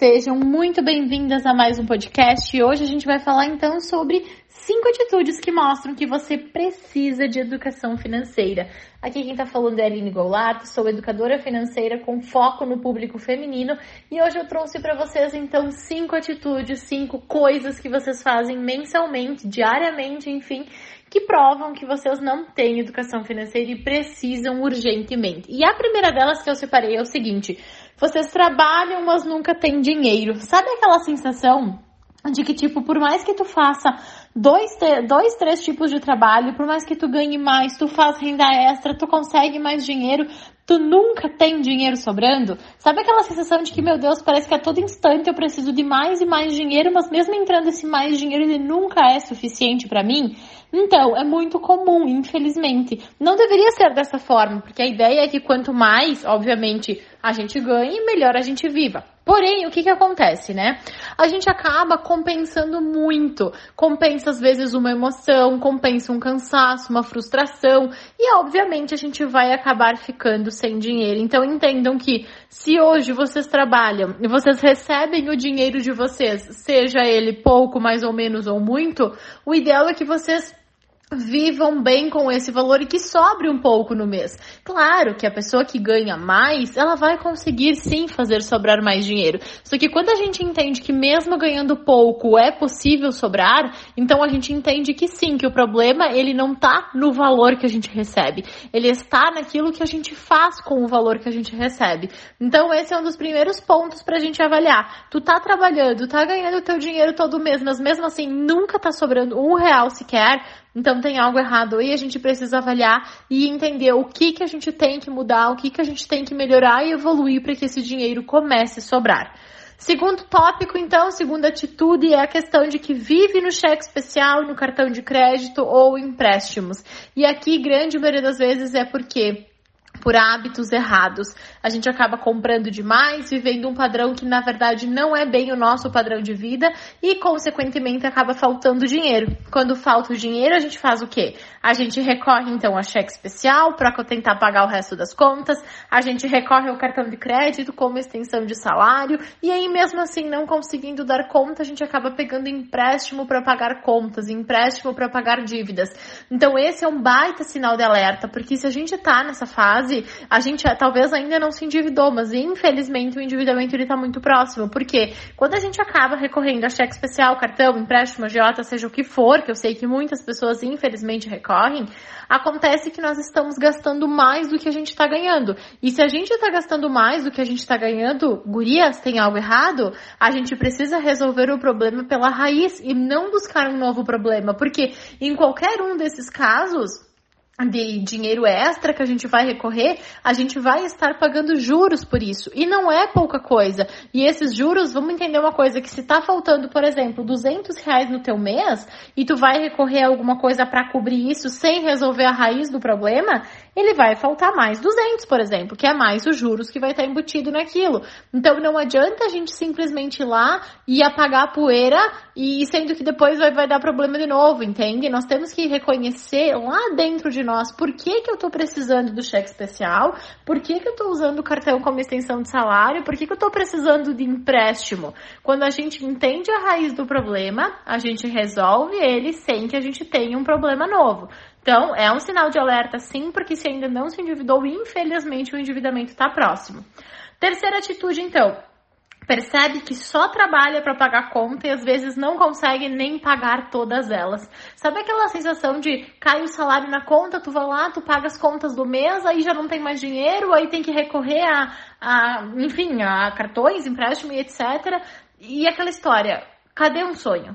Sejam muito bem-vindas a mais um podcast. E hoje a gente vai falar então sobre cinco atitudes que mostram que você precisa de educação financeira. Aqui quem está falando é Aline Goulart, sou educadora financeira com foco no público feminino e hoje eu trouxe para vocês então cinco atitudes, cinco coisas que vocês fazem mensalmente, diariamente, enfim, que provam que vocês não têm educação financeira e precisam urgentemente. E a primeira delas que eu separei é o seguinte: vocês trabalham, mas nunca têm dinheiro. Sabe aquela sensação de que, tipo, por mais que tu faça dois, dois, três tipos de trabalho, por mais que tu ganhe mais, tu faz renda extra, tu consegue mais dinheiro, tu nunca tem dinheiro sobrando? Sabe aquela sensação de que, meu Deus, parece que a todo instante eu preciso de mais e mais dinheiro, mas mesmo entrando esse mais dinheiro, ele nunca é suficiente para mim? Então, é muito comum, infelizmente. Não deveria ser dessa forma, porque a ideia é que quanto mais, obviamente, a gente ganhe, melhor a gente viva. Porém, o que que acontece, né? A gente acaba compensando muito. Compensa às vezes uma emoção, compensa um cansaço, uma frustração e obviamente a gente vai acabar ficando sem dinheiro. Então entendam que se hoje vocês trabalham e vocês recebem o dinheiro de vocês, seja ele pouco, mais ou menos ou muito, o ideal é que vocês vivam bem com esse valor e que sobre um pouco no mês. Claro que a pessoa que ganha mais, ela vai conseguir sim fazer sobrar mais dinheiro. Só que quando a gente entende que mesmo ganhando pouco é possível sobrar, então a gente entende que sim, que o problema ele não tá no valor que a gente recebe, ele está naquilo que a gente faz com o valor que a gente recebe. Então esse é um dos primeiros pontos pra gente avaliar. Tu tá trabalhando, tá ganhando teu dinheiro todo mês, mas mesmo assim nunca tá sobrando um real sequer, então tem algo errado aí, a gente precisa avaliar e entender o que, que a gente tem que mudar, o que, que a gente tem que melhorar e evoluir para que esse dinheiro comece a sobrar. Segundo tópico, então, segunda atitude é a questão de que vive no cheque especial, no cartão de crédito ou empréstimos. E aqui, grande maioria das vezes, é porque por hábitos errados. A gente acaba comprando demais, vivendo um padrão que na verdade não é bem o nosso padrão de vida e, consequentemente, acaba faltando dinheiro. Quando falta o dinheiro, a gente faz o quê? A gente recorre então a cheque especial para tentar pagar o resto das contas, a gente recorre ao cartão de crédito como extensão de salário e aí, mesmo assim, não conseguindo dar conta, a gente acaba pegando empréstimo para pagar contas, empréstimo para pagar dívidas. Então, esse é um baita sinal de alerta, porque se a gente tá nessa fase, a gente talvez ainda não se endividou, mas infelizmente o endividamento ele tá muito próximo. Porque quando a gente acaba recorrendo a cheque especial, cartão, empréstimo, agiota, seja o que for, que eu sei que muitas pessoas infelizmente recorrem, acontece que nós estamos gastando mais do que a gente está ganhando. E se a gente está gastando mais do que a gente está ganhando, gurias, tem algo errado? A gente precisa resolver o problema pela raiz e não buscar um novo problema. Porque em qualquer um desses casos, de dinheiro extra que a gente vai recorrer, a gente vai estar pagando juros por isso. E não é pouca coisa. E esses juros, vamos entender uma coisa, que se tá faltando, por exemplo, 200 reais no teu mês, e tu vai recorrer a alguma coisa para cobrir isso sem resolver a raiz do problema, ele vai faltar mais 200, por exemplo, que é mais os juros que vai estar embutido naquilo. Então não adianta a gente simplesmente ir lá e apagar a poeira e sendo que depois vai, vai dar problema de novo, entende? Nós temos que reconhecer lá dentro de nós por que, que eu estou precisando do cheque especial, por que, que eu estou usando o cartão como extensão de salário, por que, que eu estou precisando de empréstimo. Quando a gente entende a raiz do problema, a gente resolve ele sem que a gente tenha um problema novo. Então, é um sinal de alerta sim, porque se ainda não se endividou, infelizmente o endividamento está próximo. Terceira atitude, então, percebe que só trabalha para pagar conta e às vezes não consegue nem pagar todas elas. Sabe aquela sensação de cai o salário na conta, tu vai lá, tu paga as contas do mês, aí já não tem mais dinheiro, aí tem que recorrer a, a enfim, a cartões, empréstimo e etc. E aquela história, cadê um sonho?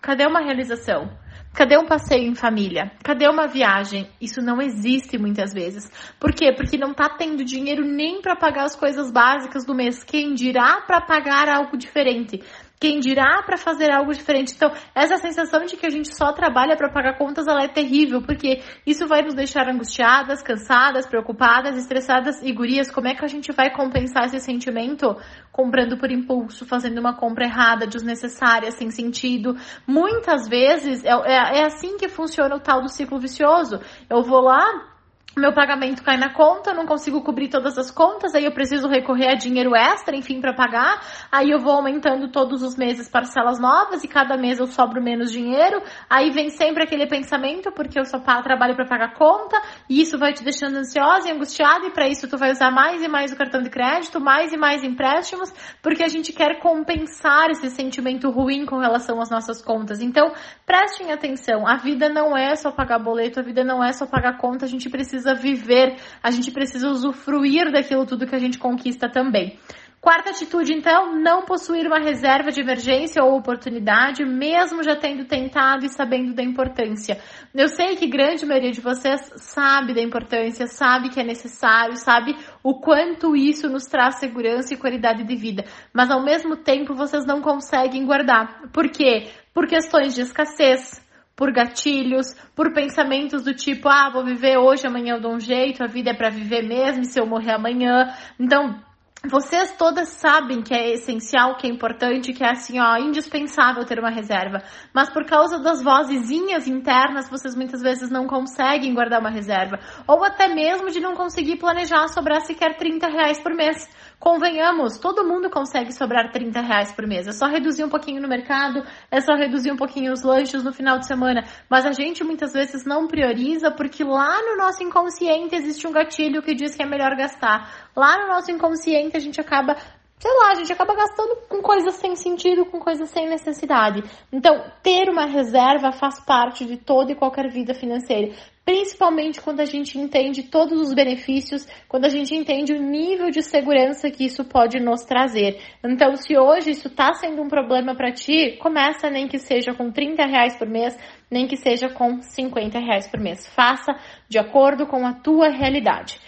Cadê uma realização? Cadê um passeio em família? Cadê uma viagem? Isso não existe muitas vezes. Por quê? Porque não tá tendo dinheiro nem para pagar as coisas básicas do mês. Quem dirá para pagar algo diferente? Quem dirá para fazer algo diferente? Então, essa sensação de que a gente só trabalha para pagar contas, ela é terrível, porque isso vai nos deixar angustiadas, cansadas, preocupadas, estressadas e gurias. Como é que a gente vai compensar esse sentimento? Comprando por impulso, fazendo uma compra errada, desnecessária, sem sentido. Muitas vezes é, é, é assim que funciona o tal do ciclo vicioso. Eu vou lá, meu pagamento cai na conta, não consigo cobrir todas as contas, aí eu preciso recorrer a dinheiro extra, enfim, para pagar. Aí eu vou aumentando todos os meses parcelas novas e cada mês eu sobro menos dinheiro. Aí vem sempre aquele pensamento, porque eu só trabalho para pagar conta, e isso vai te deixando ansiosa e angustiada, e para isso tu vai usar mais e mais o cartão de crédito, mais e mais empréstimos, porque a gente quer compensar esse sentimento ruim com relação às nossas contas. Então, prestem atenção, a vida não é só pagar boleto, a vida não é só pagar conta, a gente precisa precisa viver, a gente precisa usufruir daquilo tudo que a gente conquista também. Quarta atitude, então, não possuir uma reserva de emergência ou oportunidade, mesmo já tendo tentado e sabendo da importância. Eu sei que grande maioria de vocês sabe da importância, sabe que é necessário, sabe o quanto isso nos traz segurança e qualidade de vida, mas ao mesmo tempo vocês não conseguem guardar. Por quê? Por questões de escassez, por gatilhos, por pensamentos do tipo, ah, vou viver hoje, amanhã eu dou um jeito, a vida é para viver mesmo, se eu morrer amanhã. Então, vocês todas sabem que é essencial, que é importante, que é assim, ó, indispensável ter uma reserva. Mas por causa das vozezinhas internas, vocês muitas vezes não conseguem guardar uma reserva. Ou até mesmo de não conseguir planejar sobrar sequer 30 reais por mês. Convenhamos, todo mundo consegue sobrar 30 reais por mês. É só reduzir um pouquinho no mercado, é só reduzir um pouquinho os lanches no final de semana. Mas a gente muitas vezes não prioriza porque lá no nosso inconsciente existe um gatilho que diz que é melhor gastar. Lá no nosso inconsciente a gente acaba sei lá, a gente acaba gastando com coisas sem sentido, com coisas sem necessidade. Então, ter uma reserva faz parte de toda e qualquer vida financeira. Principalmente quando a gente entende todos os benefícios, quando a gente entende o nível de segurança que isso pode nos trazer. Então, se hoje isso está sendo um problema para ti, começa nem que seja com 30 reais por mês, nem que seja com 50 reais por mês. Faça de acordo com a tua realidade.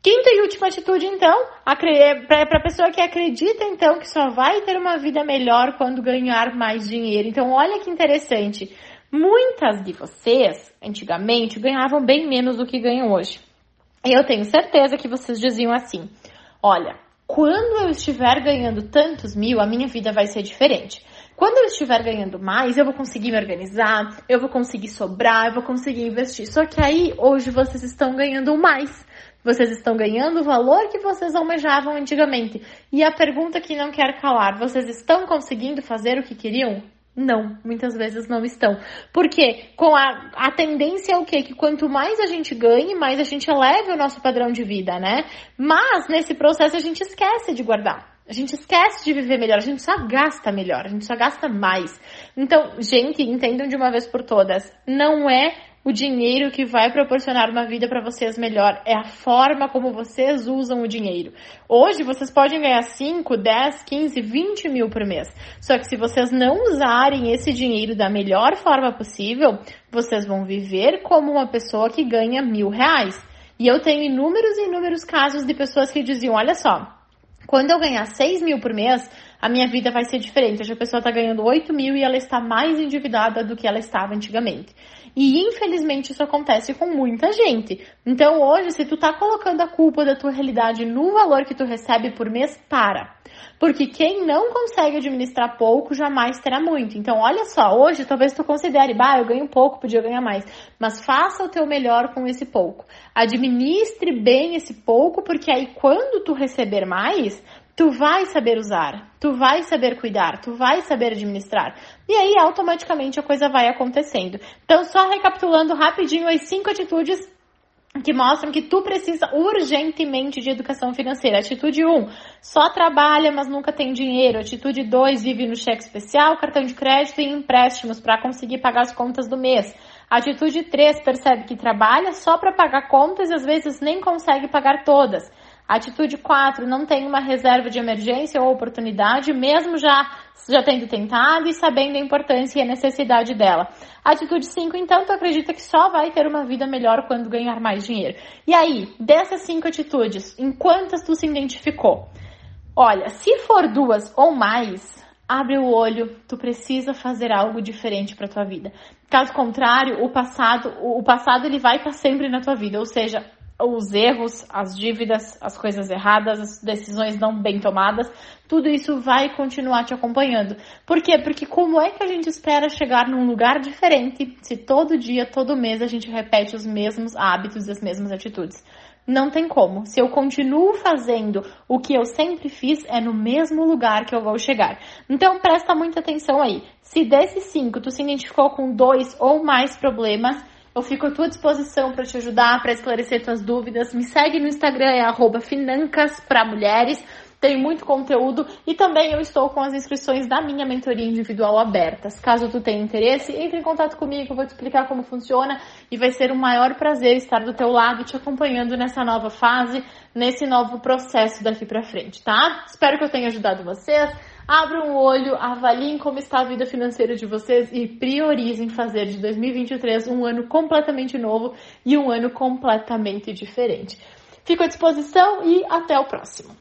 Quinta e última atitude, então, para a pessoa que acredita, então, que só vai ter uma vida melhor quando ganhar mais dinheiro. Então, olha que interessante. Muitas de vocês, antigamente, ganhavam bem menos do que ganham hoje. Eu tenho certeza que vocês diziam assim: olha, quando eu estiver ganhando tantos mil, a minha vida vai ser diferente. Quando eu estiver ganhando mais, eu vou conseguir me organizar, eu vou conseguir sobrar, eu vou conseguir investir. Só que aí, hoje, vocês estão ganhando mais. Vocês estão ganhando o valor que vocês almejavam antigamente. E a pergunta que não quer calar: vocês estão conseguindo fazer o que queriam? Não, muitas vezes não estão. Porque com a, a tendência é o quê? Que quanto mais a gente ganhe, mais a gente eleve o nosso padrão de vida, né? Mas nesse processo a gente esquece de guardar. A gente esquece de viver melhor, a gente só gasta melhor, a gente só gasta mais. Então, gente, entendam de uma vez por todas, não é o dinheiro que vai proporcionar uma vida para vocês melhor, é a forma como vocês usam o dinheiro. Hoje vocês podem ganhar 5, 10, 15, 20 mil por mês. Só que se vocês não usarem esse dinheiro da melhor forma possível, vocês vão viver como uma pessoa que ganha mil reais. E eu tenho inúmeros e inúmeros casos de pessoas que diziam: olha só, quando eu ganhar 6 mil por mês, a minha vida vai ser diferente. Hoje a pessoa está ganhando 8 mil e ela está mais endividada do que ela estava antigamente. E infelizmente isso acontece com muita gente. Então hoje, se tu tá colocando a culpa da tua realidade no valor que tu recebe por mês, para. Porque quem não consegue administrar pouco jamais terá muito. Então, olha só, hoje talvez tu considere, bah, eu ganho pouco, podia ganhar mais. Mas faça o teu melhor com esse pouco. Administre bem esse pouco, porque aí quando tu receber mais, tu vai saber usar, tu vai saber cuidar, tu vai saber administrar. E aí automaticamente a coisa vai acontecendo. Então, só recapitulando rapidinho as cinco atitudes que mostram que tu precisa urgentemente de educação financeira. Atitude 1, só trabalha, mas nunca tem dinheiro. Atitude 2, vive no cheque especial, cartão de crédito e empréstimos para conseguir pagar as contas do mês. Atitude 3, percebe que trabalha só para pagar contas e às vezes nem consegue pagar todas. Atitude 4, não tem uma reserva de emergência ou oportunidade, mesmo já, já tendo tentado e sabendo a importância e a necessidade dela. Atitude 5, então, tu acredita que só vai ter uma vida melhor quando ganhar mais dinheiro. E aí, dessas cinco atitudes, em quantas tu se identificou? Olha, se for duas ou mais, abre o olho, tu precisa fazer algo diferente para tua vida. Caso contrário, o passado, o passado ele vai estar sempre na tua vida, ou seja, os erros, as dívidas, as coisas erradas, as decisões não bem tomadas, tudo isso vai continuar te acompanhando. Por quê? Porque como é que a gente espera chegar num lugar diferente se todo dia, todo mês a gente repete os mesmos hábitos e as mesmas atitudes? Não tem como. Se eu continuo fazendo o que eu sempre fiz, é no mesmo lugar que eu vou chegar. Então presta muita atenção aí. Se desses cinco tu se identificou com dois ou mais problemas, eu fico à tua disposição para te ajudar, para esclarecer tuas dúvidas. Me segue no Instagram, é financas para mulheres. Tem muito conteúdo e também eu estou com as inscrições da minha mentoria individual abertas. Caso tu tenha interesse, entre em contato comigo, eu vou te explicar como funciona e vai ser um maior prazer estar do teu lado te acompanhando nessa nova fase, nesse novo processo daqui para frente, tá? Espero que eu tenha ajudado vocês. Abram o olho, avaliem como está a vida financeira de vocês e priorizem fazer de 2023 um ano completamente novo e um ano completamente diferente. Fico à disposição e até o próximo.